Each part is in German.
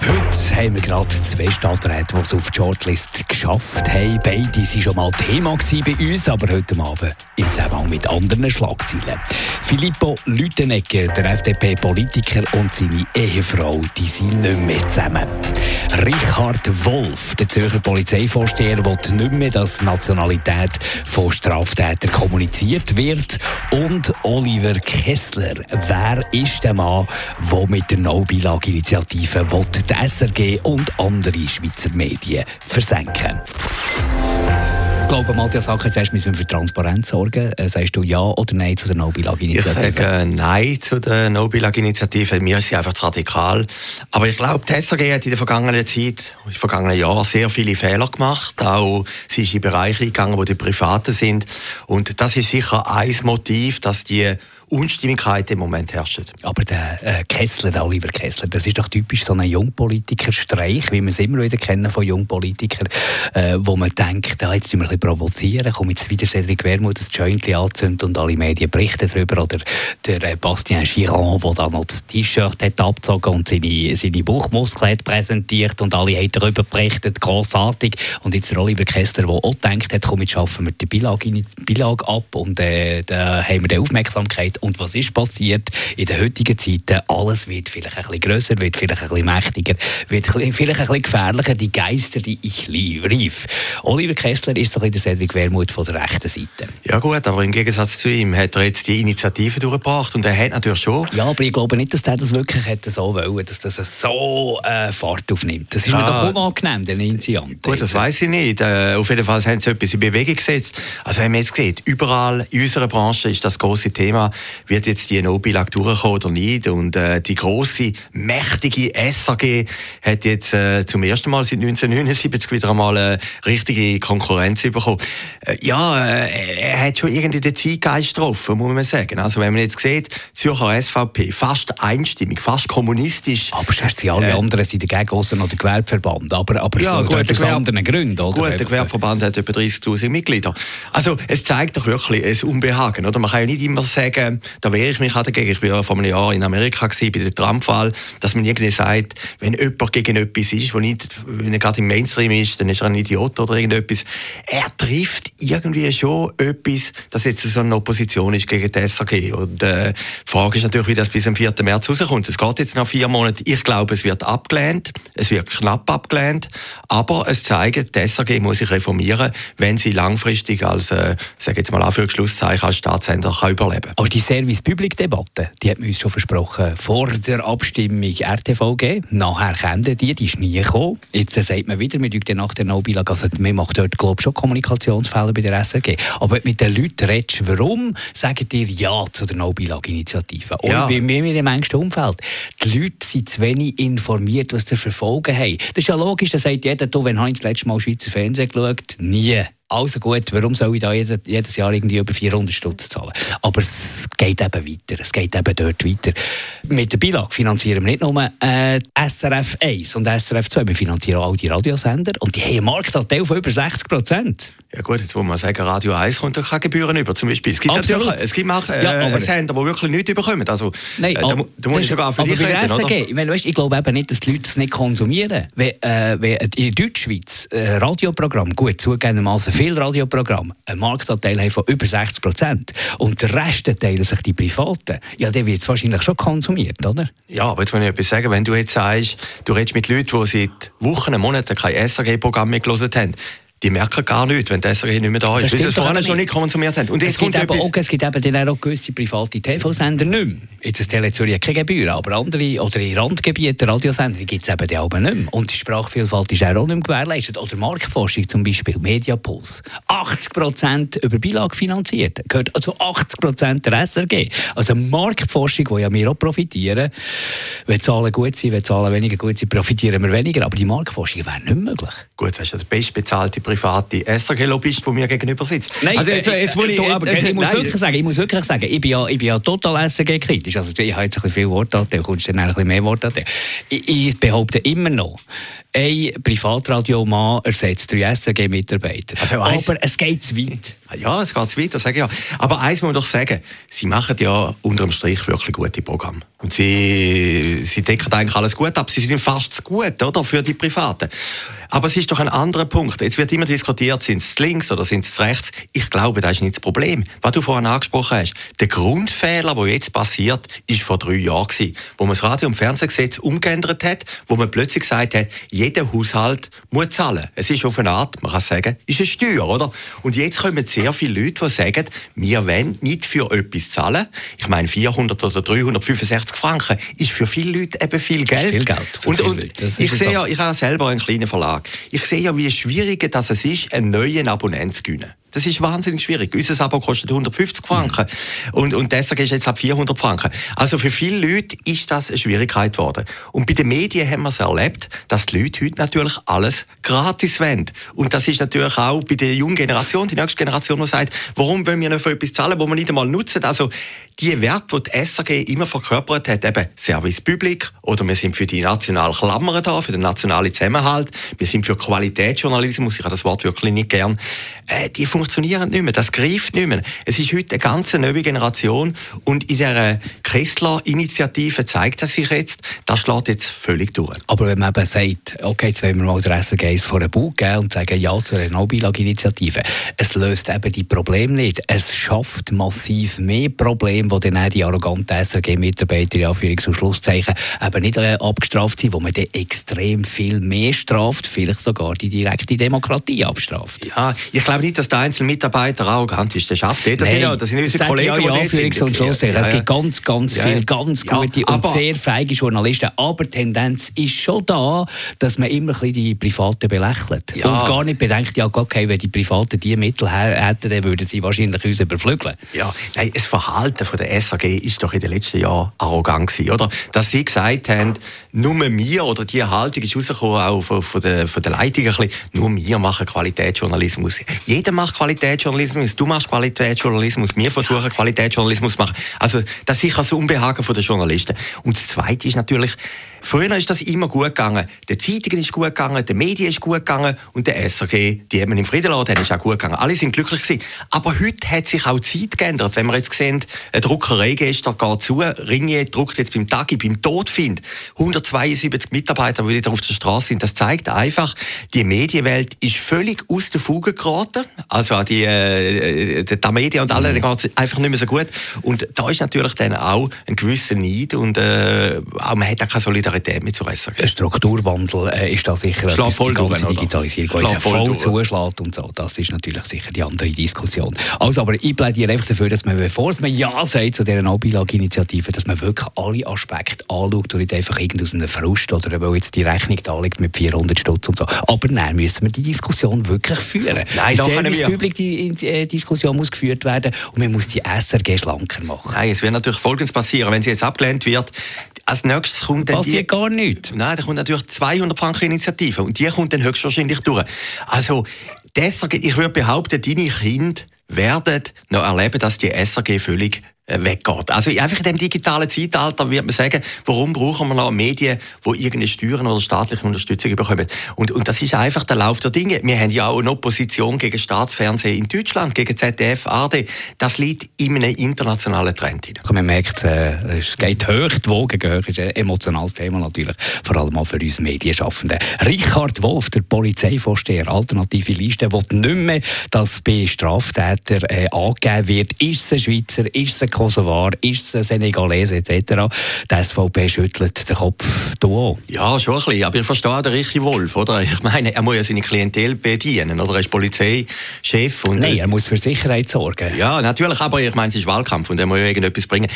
Heute haben wir gerade zwei Stadträte, die es auf die Shortlist geschafft haben. Beide waren schon mal Thema bei uns, aber heute Abend im Zusammenhang mit anderen Schlagzeilen. Filippo Lütenegger, der FDP-Politiker und seine Ehefrau, die sind nicht mehr zusammen. Richard Wolf, der Zürcher Polizeivorsteher, will nicht mehr, dass Nationalität von Straftätern kommuniziert wird. Und Oliver Kessler, wer ist der Mann, der mit der No-Bilag-Initiative die SRG und andere Schweizer Medien versenken ich glaube, Matthias Sacker, zuerst müssen wir für Transparenz sorgen. Äh, sagst du Ja oder Nein zu der No-Bilag-Initiative? Ich sage Nein zu der No-Bilag-Initiative. Ist sie einfach radikal. Aber ich glaube, die SRG hat in der vergangenen Zeit, den vergangenen Jahren sehr viele Fehler gemacht. Auch sie ist in Bereiche gegangen, wo die Privaten sind. Und das ist sicher ein Motiv, dass die Unstimmigkeit im Moment herrscht. Aber der äh, Kessler, der Oliver Kessler, das ist doch typisch so ein Jungpolitiker-Streich, wie wir es immer wieder kennen von Jungpolitikern, äh, wo man denkt, ah, jetzt müssen wir ein bisschen provozieren, kommt jetzt wieder Cedric Wermuth das Jointli anzündet und alle Medien berichten darüber, oder der äh, Bastien Giron, der da noch das T-Shirt hat abgezogen und seine, seine Bauchmuskeln hat präsentiert und alle haben darüber berichtet, grossartig. Und jetzt der Oliver Kessler, der auch gedacht hat, komm, jetzt schaffen wir die Beilage ab und äh, da haben wir die Aufmerksamkeit und was ist passiert in den heutigen Zeiten? Alles wird vielleicht ein bisschen grösser, wird vielleicht ein bisschen mächtiger, wird vielleicht ein bisschen gefährlicher. Die Geister, die ich rief. Oliver Kessler ist so ein bisschen der Cedric Wermuth von der rechten Seite. Ja gut, aber im Gegensatz zu ihm hat er jetzt die Initiative durchgebracht und er hat natürlich schon... Ja, aber ich glaube nicht, dass er das wirklich hätte so wollen, dass das so äh, Fahrt aufnimmt. Das ist ja. mir doch unangenehm, den Initianten. Gut, das weiß ich nicht. Äh, auf jeden Fall haben sie etwas in Bewegung gesetzt. Also wenn man jetzt sieht, überall in unserer Branche ist das große Thema, wird jetzt die No-Bilag durchkommen oder nicht. Und äh, die große, mächtige SAG hat jetzt äh, zum ersten Mal seit 1979 wieder einmal eine richtige Konkurrenz bekommen. Äh, ja, äh, er hat schon irgendwie den Zeitgeist getroffen, muss man sagen. Also wenn man jetzt sieht, Zürcher SVP, fast einstimmig, fast kommunistisch. Aber sonst sind alle äh, anderen sind dagegen, außer noch der Gewerbeverband. Aber, aber ja, gut, aus anderen Gründen, oder? Gut, der Gewerbeverband hat über 30'000 Mitglieder. Also es zeigt doch wirklich ein Unbehagen, oder? Man kann ja nicht immer sagen, da wehre ich mich auch dagegen. Ich war ja vor einem Jahr in Amerika gewesen, bei der Trump-Wahl, dass man irgendwie sagt, wenn jemand gegen etwas ist, wo nicht, wenn er gerade im Mainstream ist, dann ist er ein Idiot oder irgendetwas. Er trifft irgendwie schon etwas, dass jetzt so eine Opposition ist gegen die SAG. Und äh, die Frage ist natürlich, wie das bis zum 4. März rauskommt. Es geht jetzt noch vier Monate. Ich glaube, es wird abgelehnt. Es wird knapp abgelehnt. Aber es zeigt, die SAG muss sich reformieren, wenn sie langfristig als, äh, sage jetzt mal Anführungsschlusszeichen, als Staatssender kann überleben kann. Aber die die hat man uns schon versprochen vor der Abstimmung RTVG. Nachher kämen die, die ist nie gekommen. Jetzt sagt man wieder, wir dürfen nach der No-Bilag, also man macht dort glaube ich, schon Kommunikationsfälle bei der SRG. Aber wenn du mit den Leuten redest, warum sagen ihr Ja zu der No-Bilag-Initiative? Und ja. bei mir im engsten Umfeld. Die Leute sind zu wenig informiert, was sie verfolgen haben. Das ist ja logisch, da sagt jeder, du, wenn Heinz das letzte Mal Schweizer Fernsehen geschaut? Nie. Also gut, warum soll ich da jedes Jahr irgendwie über 400 Stutz zahlen? Aber es geht eben weiter. Es geht eben dort weiter. Mit der Beilage finanzieren wir nicht nur äh, SRF 1 und SRF 2, wir finanzieren auch die Radiosender und die haben einen Marktanteil von über 60 Prozent. Ja gut, jetzt muss man sagen, Radio 1 kommt keine Gebühren über, zum Beispiel. Es gibt Absolut. natürlich es gibt auch äh, ja, Sender, die wirklich nichts bekommen. Also, Nein, äh, da, da muss ich sogar für dich reden, SRG, oder? Weil, weißt, ich glaube eben nicht, dass die Leute es nicht konsumieren. Wenn, äh, wenn in Deutschschweiz äh, Radioprogramm, gut, zugegebenermaßen viel Radioprogramm einen Marktanteil haben von über 60 Prozent und der Rest teilen sich die Privaten, ja, der wird es wahrscheinlich schon konsumiert, oder? Ja, aber jetzt muss ich etwas sagen. Wenn du jetzt sagst, du redest mit Leuten, die seit Wochen, Monaten kein SRG-Programm mehr gelesen haben, die merken gar nicht, wenn der SRG nicht mehr da ist, weil sie es vorher schon nicht konsumiert haben. Und es, gibt eben auch, es gibt eben dann auch gewisse private TV-Sender nicht mehr. Jetzt ist Tele Zürich keine Gebühren, aber andere, oder in Randgebieten, Radiosender, gibt es eben die auch nicht mehr. Und die Sprachvielfalt ist auch nicht mehr gewährleistet. Oder Marktforschung zum Beispiel, Mediapuls. 80% über Beilage finanziert. Gehört also 80% der SRG. Also Marktforschung, wo ja wir auch profitieren. Wenn Zahlen gut sind, wenn Zahlen weniger gut sind, profitieren wir weniger. Aber die Marktforschung wäre nicht möglich. Gut, das ist der bestbezahlte private SRG-Lobbyist, der mir gegenüber sitzt. Nein, also jetzt, jetzt muss ich, aber, ich, muss wirklich sagen, ich muss wirklich sagen, ich bin ja, ich bin ja total SRG-kritisch. Also ich habe jetzt ein bisschen viel Worte du kommst dann ein bisschen mehr Worte ich, ich behaupte immer noch, ein Privatradiomann ersetzt drei SRG-Mitarbeiter. Also aber es geht zu weit. Ja, es geht zu weit, das sage ich ja. Aber eins muss man doch sagen, Sie machen ja unter dem Strich wirklich gute Programme. Und Sie, Sie decken eigentlich alles gut ab. Sie sind fast zu gut, oder, für die Privaten. Aber es ist doch ein anderer Punkt. Jetzt wird immer diskutiert, sind es links oder sind es rechts. Ich glaube, das ist nicht das Problem. Was du vorhin angesprochen hast, der Grundfehler, der jetzt passiert, ist vor drei Jahren gewesen, wo man das Radio- und Fernsehgesetz umgeändert hat, wo man plötzlich gesagt hat, jeder Haushalt muss zahlen. Es ist auf eine Art, man kann sagen, ist eine Steuer, oder? Und jetzt kommen sehr viele Leute, die sagen, wir wollen nicht für etwas zahlen. Ich meine, 400 oder 365 Franken ist für viele Leute eben viel Geld. Viel Geld und, und ich sehe ja, ich habe selber einen kleinen Verlag. Ich sehe ja, wie schwierig das ist, einen neuen Abonnent zu gewinnen. Das ist wahnsinnig schwierig. Unser Abo kostet 150 Franken mhm. und, und deshalb ist jetzt ab 400 Franken. Also für viele Leute ist das eine Schwierigkeit geworden. Und bei den Medien haben wir es erlebt, dass die Leute heute natürlich alles gratis wollen. Und das ist natürlich auch bei der jungen Generation, die nächste Generation, die sagt, warum wollen wir nicht für etwas zahlen, wo wir nicht einmal nutzen? Also die Werte, die die SAG immer verkörpert hat, eben Service Public oder wir sind für die nationalen Klammern da, für den nationalen Zusammenhalt, wir sind für Qualitätsjournalismus, ich habe das Wort wirklich nicht gern, äh, die funktionieren nicht mehr, das greift nicht mehr. Es ist heute eine ganz neue Generation und in dieser Kessler-Initiative zeigt das sich jetzt, das schlägt jetzt völlig durch. Aber wenn man eben sagt, okay, jetzt wollen wir mal der SRG vor den Bug geben und sagen Ja zu einer No-Bilag-Initiative, es löst eben die Probleme nicht. Es schafft massiv mehr Probleme, wo dann auch die arroganten SRG-Mitarbeiter in Anführungs- und Schlusszeichen eben nicht äh, abgestraft sind, wo man dann extrem viel mehr straft, vielleicht sogar die direkte Demokratie abstraft. Ja, ich glaube nicht, dass der einzelne Mitarbeiter arrogant ist. Der schafft eh. Das, sind ja, das sind unsere Kollegen, ja, ja, die und Schluss. Ja, ja. Es gibt ganz, ganz ja, viele ganz gute und sehr feige Journalisten. Aber die Tendenz ist schon da, dass man immer ein die Privaten belächelt. Und gar nicht bedenkt, ja, okay, wenn die Privaten diese Mittel hätten, dann würden sie wahrscheinlich uns überflügeln. Ja, nein, das Verhalten von der SAG ist doch in den letzten Jahren arrogant gewesen, oder? Dass sie gesagt haben, nur wir, oder die Haltung ist rausgekommen auch von, von, der, von der Leitung ein bisschen, nur wir machen Qualitätsjournalismus. Jeder macht Qualitätsjournalismus, du machst Qualitätsjournalismus, wir versuchen Qualitätsjournalismus zu machen. Also das ist sicher das Unbehagen der Journalisten. Und das Zweite ist natürlich, Früher ist das immer gut gegangen. Den Zeitungen ist gut gegangen, den Medien ist gut gegangen und der SRG, die haben im Frieden lassen, ist auch gut gegangen. Alle sind glücklich gewesen. Aber heute hat sich auch die Zeit geändert. Wenn wir jetzt sehen, eine Druckerei gestern geht zu, Ringier druckt jetzt beim Tagi, beim Todfind, 172 Mitarbeiter, die wieder auf der Straße sind. Das zeigt einfach, die Medienwelt ist völlig aus der Fuge geraten. Also die, äh, die Medien und alle, mhm. geht es einfach nicht mehr so gut. Und da ist natürlich dann auch ein gewisser Neid und äh, auch man hat auch keine Solidarität Solidarität mit zur SRG. Der Strukturwandel äh, ist da sicher Schlag voll die ganze Digitalisierung, die voll, voll zuschlägt und so. Das ist natürlich sicher die andere Diskussion. Also, aber ich plädiere einfach dafür, dass man, bevor man Ja sagt zu dieser No-Bilag-Initiative, dass man wirklich alle Aspekte anschaut und nicht einfach irgendwie aus einem Frust oder weil jetzt die Rechnung da liegt mit 400 Stutz und so. Aber nein, müssen wir die Diskussion wirklich führen. Nein, die Service Public die, die äh, Diskussion muss geführt werden und man muss die SRG schlanker machen. Nein, es wird natürlich Folgendes passieren, wenn sie jetzt abgelehnt wird. Als nächstes kommt dann passiert gar nichts. Nein, da kommt natürlich 200 Franken Initiative und die kommt dann höchstwahrscheinlich durch. Also, deshalb, ich würde behaupten, deine Kinder werden noch erleben, dass die SRG völlig weggeht. Also einfach in dem digitalen Zeitalter wird man sagen, warum brauchen wir noch Medien, die irgendeine Steuern oder staatliche Unterstützung bekommen. Und, und das ist einfach der Lauf der Dinge. Wir haben ja auch eine Opposition gegen Staatsfernsehen in Deutschland, gegen ZDF, ARD. Das liegt in einem internationalen Trend hinein. Man merkt, äh, es geht hoch, die Wogen gehen hoch. ist ein emotionales Thema natürlich, vor allem auch für uns Medienschaffende. Richard Wolf, der Polizeivorsteher, alternative Liste, will nicht mehr, dass bei Straftätern äh, angegeben wird, ist es ein Schweizer, ist es ein Kosovar? Ist es ein Senegalese etc.? Die SVP schüttelt den Kopf. Du auch? Ja, schon ein bisschen. Aber ich verstehe den Richie Wolf, oder? Ich meine, er muss ja seine Klientel bedienen, oder? Er ist Polizeichef. Und Nein, er muss für Sicherheit sorgen. Ja, natürlich. Aber ich meine, es ist Wahlkampf und er muss ja irgendetwas bringen.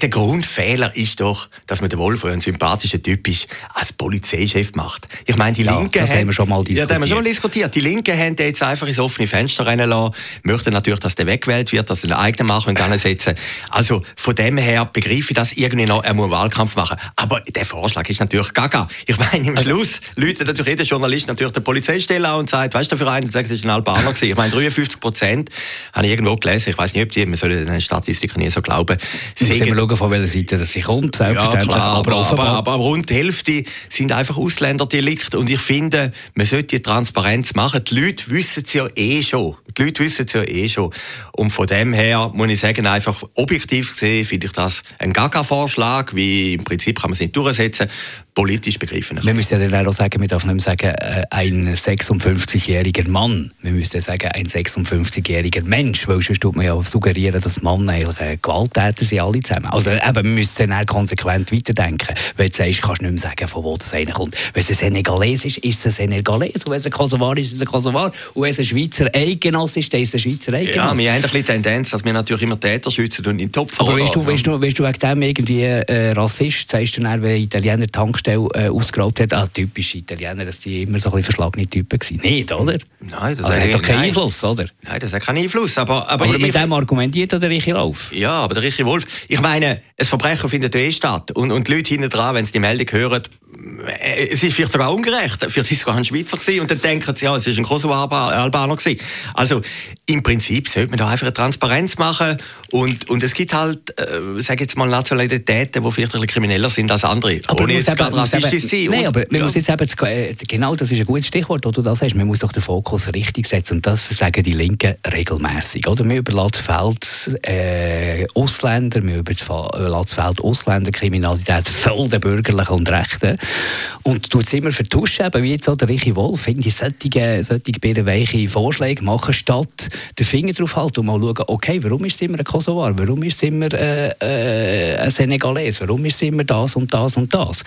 Der Grundfehler ist doch, dass man den Wolf, der ein sympathischer Typ ist, als Polizeichef macht. Ich meine, die ja, Linken... Das haben wir schon mal diskutiert. Ja, das haben wir schon mal diskutiert. Die Linken haben jetzt einfach ins offene Fenster rennen lassen, möchten natürlich, dass der weggewählt wird, dass er einen eigenen Machen setzen Also von dem her begreife ich das irgendwie noch, er muss Wahlkampf machen. Aber der Vorschlag ist natürlich gaga. Ich meine, im also- Schluss läutet natürlich jeder Journalist natürlich der Polizeistelle an und sagt, weißt du, für einen, sagen, es ist ein Albaner gewesen. Ich meine, 53 Prozent habe ich irgendwo gelesen, ich weiß nicht, ob die, man soll den Statistiken nie so glauben. Müssen wir schauen, von welcher Seite das sie kommt, selbstverständlich. Ja, klar, aber, aber, aber, aber, rund die Hälfte sind einfach Ausländerdelikte und ich finde, man sollte die Transparenz machen. Die Leute wissen es ja eh schon. Die Leute wissen es ja eh schon. Und von dem her muss ich sagen, einfach objektiv gesehen finde ich das ein Gaga-Vorschlag, wie im Prinzip kann man es nicht durchsetzen politisch begriffen. Wir müssen ja dann auch sagen, wir dürfen nicht mehr sagen, äh, ein 56-jähriger Mann. Wir müssen sagen, ein 56-jähriger Mensch, weil sonst tut man ja suggerieren, dass Mann eigentlich äh, Gewalttäter sind, alle zusammen. Also eben, wir müssen dann konsequent weiterdenken. Wenn du sagst, kannst du nicht mehr sagen, von wo das kommt. Wenn es ein Senegalese ist, ist es ein Senegalese. Und wenn es ein Kosovar ist, ist es ein Kosovar. Und wenn es ein Schweizer Eigenoss ist, dann ist es ein Schweizer Eigenoss. Ja, wir haben ein bisschen Tendenz, dass wir natürlich immer Täter schützen und in den Topf Aber weißt du, weißt, du, weißt du wegen dem irgendwie äh, Rassist, sagst du dann, wenn Italiener Tank Tankstelle äh, ausgeraubt hat, ah, typisch Italiener, dass die immer so ein bisschen verschlagene Typen waren. Nicht, oder? Nein, das also hat doch keinen nein. Einfluss, oder? Nein, das hat keinen Einfluss. Aber, aber, aber mit dem argumentiert der Richie Lauf. Ja, aber der Richie Wolf, ich meine, ein Verbrechen findet eh statt. Und, und die Leute hinten dran, wenn sie die Meldung hören, es ist vielleicht sogar ungerecht. Vielleicht war es sogar ein Schweizer gewesen, und dann denken sie, ja, es ist ein Kosovo-Albaner gewesen. Also im Prinzip sollte man da einfach eine Transparenz machen und, und es gibt halt, äh, sage jetzt mal, Nationalitäten, die vielleicht ein bisschen krimineller sind als andere. Aber ohne jetzt gerade rassistisch sein. Nein, aber man ja. muss jetzt eben, äh, genau das ist ein gutes Stichwort, das du da sagst, man muss doch den Fokus richtig setzen und das sagen die Linken regelmäßig. Oder? Man überlässt das Feld äh, Ausländer, man überlässt das Feld Ausländerkriminalität voll der Bürgerlichen und Rechten und tut es immer vertuschen, eben wie jetzt auch der Richie Wolf, ich, solche, solche weiche Vorschläge machen, statt den Finger drauf halten und mal schauen, okay, warum ist es immer ein Kosovar, warum ist es immer äh, äh, ein Senegalese, warum ist es immer das und das und das.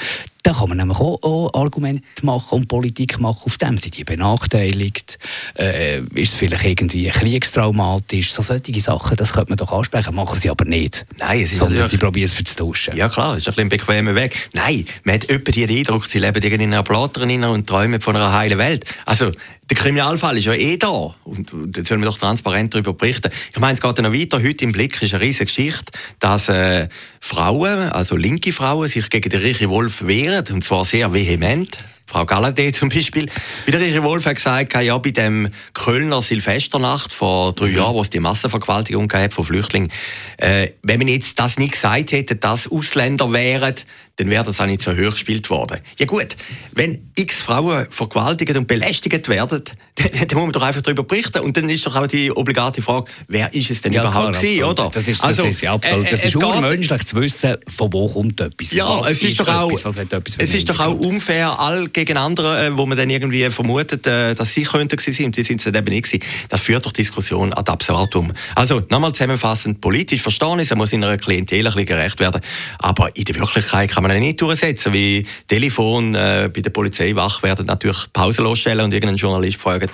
Da kann man nämlich auch, auch Argumente machen und Politik machen auf dem. Sind die benachteiligt? Äh, ist es vielleicht irgendwie kriegstraumatisch? So solche Sachen, das könnte man doch ansprechen, machen sie aber nicht. Nein, es ist Sondern sie probieren es verzutuschen. Ja klar, es ist ein, ein bequemer Weg. Nein, man hat etwa den Eindruck, sie leben in einer Plattern und träumen von einer heilen Welt. Also, der Kriminalfall ist ja eh da. Und, da sollen wir doch transparent darüber berichten. Ich meine, es geht noch weiter. Heute im Blick ist eine riesige Geschichte, dass äh, Frauen, also linke Frauen, sich gegen den Richie Wolf wehren. Und zwar sehr vehement. Frau Galladay zum Beispiel. Wie der Richie Wolf hat gesagt, ja, bei dem Kölner Silvesternacht vor drei mhm. Jahren, wo es die Massenvergewaltigung gab von Flüchtlingen, äh, wenn man jetzt das nicht gesagt hätte, dass Ausländer wären, dann wäre das auch nicht so hoch gespielt worden. Ja gut, wenn x Frauen vergewaltigt und belästigt werden, dann, dann, muss man doch einfach darüber berichten. Und dann ist doch auch die obligate Frage, wer ist es denn ja, überhaupt klar, gewesen, oder? Das ist, also, das ist, ja, absolut. Das äh, ist urmenschlich zu wissen, von wo kommt etwas. Ja, es ist, doch auch, etwas, es ist doch auch unfair, all gegen andere, äh, wo man dann irgendwie vermutet, äh, dass sie könnten gewesen und die sind es dann eben nicht gewesen. Das führt doch Diskussion ad absurdum. Also, nochmal zusammenfassend, politisch verstehen ist, er muss in einer Klientel ein bisschen gerecht werden, aber in der Wirklichkeit kann man ihn nicht durchsetzen, wie Telefon äh, bei der Polizei wach werden, natürlich Pause losstellen und irgendeinen Journalist fragen,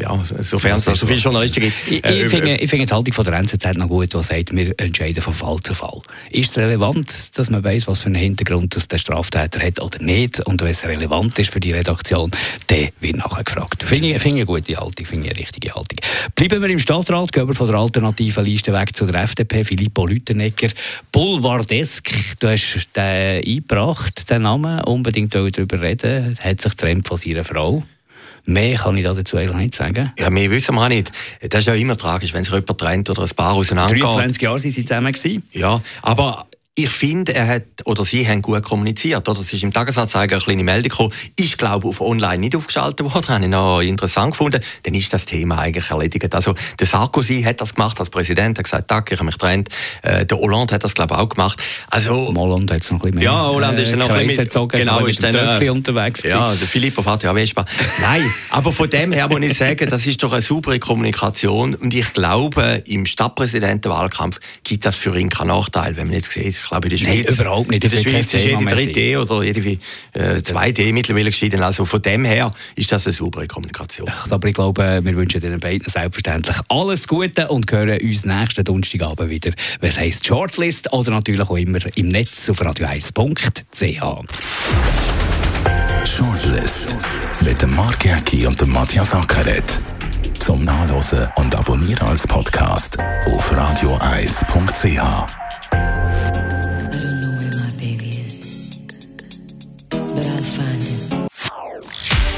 ja, sofern es so viele Journalisten gibt. Ich, äh, ich, finde, ich finde die Haltung von der NZZ noch gut, die sagt, wir entscheiden von Fall zu Fall. Ist es relevant, dass man weiß, was für einen Hintergrund das der Straftäter hat oder nicht? Und wenn es relevant ist für die Redaktion, dann wird nachher gefragt. Finde ich, finde eine gute Haltung, finde ich eine richtige Haltung. Bleiben wir im Stadtrat, gehen wir von der alternativen Liste weg zu der FDP. Filippo Lütenegger, Boulevardesk, du hast den eingebracht, den Namen, unbedingt darüber reden, hat sich getrennt von seiner Frau. Mehr kann ich dazu eigentlich nicht sagen. Ja, mehr wissen wir auch nicht. Das ist ja immer tragisch, wenn sich jemand trennt oder ein Paar auseinandergeht. 23 Jahre sind sie zusammen gewesen. Ja, aber ich finde, er hat oder sie haben gut kommuniziert. Oder? Es ist im Tagesanzeiger eine kleine Meldung gekommen. Ich glaube, auf online nicht aufgeschaltet worden. Habe ich noch interessant gefunden. Dann ist das Thema eigentlich erledigt. Also, der Sarkozy hat das gemacht als Präsident. Er hat gesagt, danke, ich habe mich getrennt. Äh, der Hollande hat das, glaube ich, auch gemacht. Also, Hollande hat es noch ein bisschen mehr. Ja, Hollande ist dann noch ein bisschen gezogen, genau, ist dann, äh, unterwegs Ja, der Filippo fährt ja Vespa. Nein, aber von dem her muss ich sagen, das ist doch eine saubere Kommunikation. Und ich glaube, im Stadtpräsidentenwahlkampf gibt das für ihn keinen Nachteil, wenn man jetzt sieht, ich glaube, in der Schweiz. Nein, überhaupt nicht. In der Schweiz ist jede 3D oder jede äh, 2D mittlerweile geschieden. Also von dem her ist das eine saubere Kommunikation. Aber ich glaube, wir wünschen den beiden selbstverständlich alles Gute und hören uns nächsten Donnerstagabend wieder, was heisst Shortlist oder natürlich auch immer im Netz auf radio1.ch. Shortlist mit dem Mark Jäcki und dem Matthias Ackeret. Zum Nachlesen und Abonnieren als Podcast auf radioeis.ch.